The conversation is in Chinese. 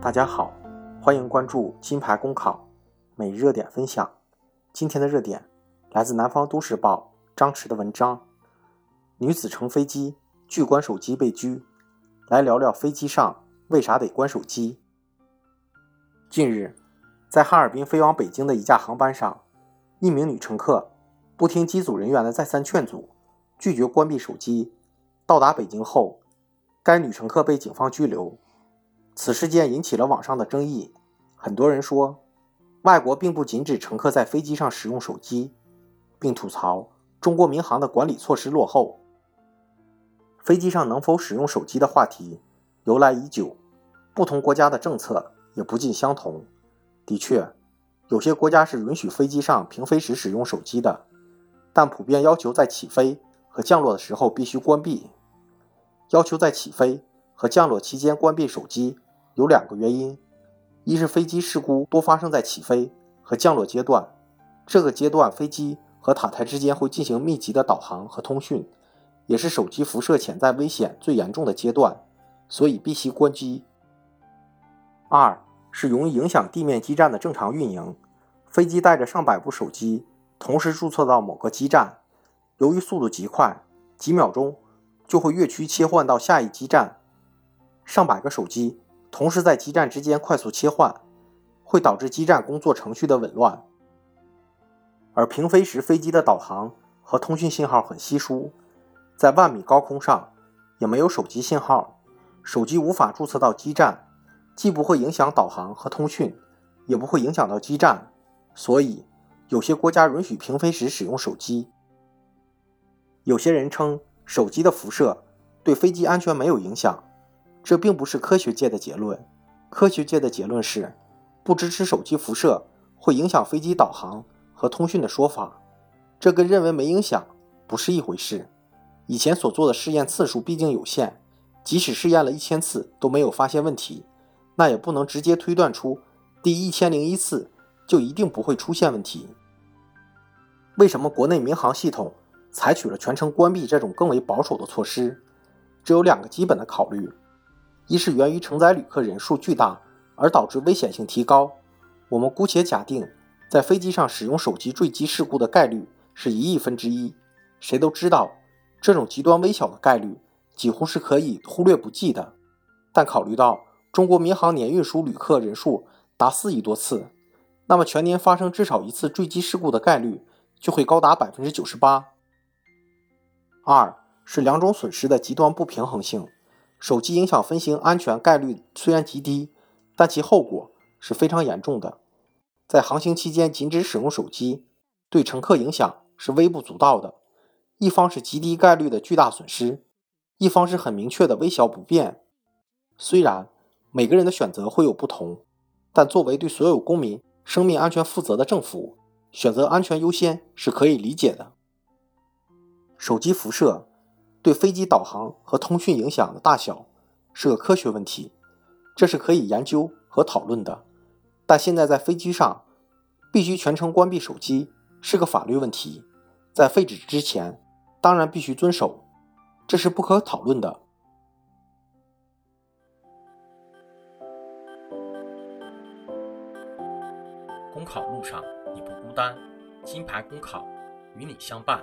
大家好，欢迎关注金牌公考每日热点分享。今天的热点来自南方都市报张弛的文章：女子乘飞机拒关手机被拘。来聊聊飞机上为啥得关手机。近日，在哈尔滨飞往北京的一架航班上，一名女乘客不听机组人员的再三劝阻，拒绝关闭手机。到达北京后，该女乘客被警方拘留。此事件引起了网上的争议，很多人说，外国并不禁止乘客在飞机上使用手机，并吐槽中国民航的管理措施落后。飞机上能否使用手机的话题由来已久，不同国家的政策也不尽相同。的确，有些国家是允许飞机上平飞时使用手机的，但普遍要求在起飞和降落的时候必须关闭。要求在起飞和降落期间关闭手机。有两个原因，一是飞机事故多发生在起飞和降落阶段，这个阶段飞机和塔台之间会进行密集的导航和通讯，也是手机辐射潜在危险最严重的阶段，所以必须关机。二是容易影响地面基站的正常运营，飞机带着上百部手机同时注册到某个基站，由于速度极快，几秒钟就会越区切换到下一基站，上百个手机。同时在基站之间快速切换，会导致基站工作程序的紊乱。而平飞时飞机的导航和通讯信号很稀疏，在万米高空上也没有手机信号，手机无法注册到基站，既不会影响导航和通讯，也不会影响到基站。所以，有些国家允许平飞时使用手机。有些人称手机的辐射对飞机安全没有影响。这并不是科学界的结论，科学界的结论是不支持手机辐射会影响飞机导航和通讯的说法。这跟认为没影响不是一回事。以前所做的试验次数毕竟有限，即使试验了一千次都没有发现问题，那也不能直接推断出第一千零一次就一定不会出现问题。为什么国内民航系统采取了全程关闭这种更为保守的措施？只有两个基本的考虑。一是源于承载旅客人数巨大而导致危险性提高。我们姑且假定，在飞机上使用手机坠机事故的概率是一亿分之一。谁都知道，这种极端微小的概率几乎是可以忽略不计的。但考虑到中国民航年运输旅客人数达四亿多次，那么全年发生至少一次坠机事故的概率就会高达百分之九十八。二是两种损失的极端不平衡性。手机影响飞行安全概率虽然极低，但其后果是非常严重的。在航行期间禁止使用手机，对乘客影响是微不足道的。一方是极低概率的巨大损失，一方是很明确的微小不便。虽然每个人的选择会有不同，但作为对所有公民生命安全负责的政府，选择安全优先是可以理解的。手机辐射。对飞机导航和通讯影响的大小是个科学问题，这是可以研究和讨论的。但现在在飞机上必须全程关闭手机是个法律问题，在废止之前当然必须遵守，这是不可讨论的。公考路上你不孤单，金牌公考与你相伴，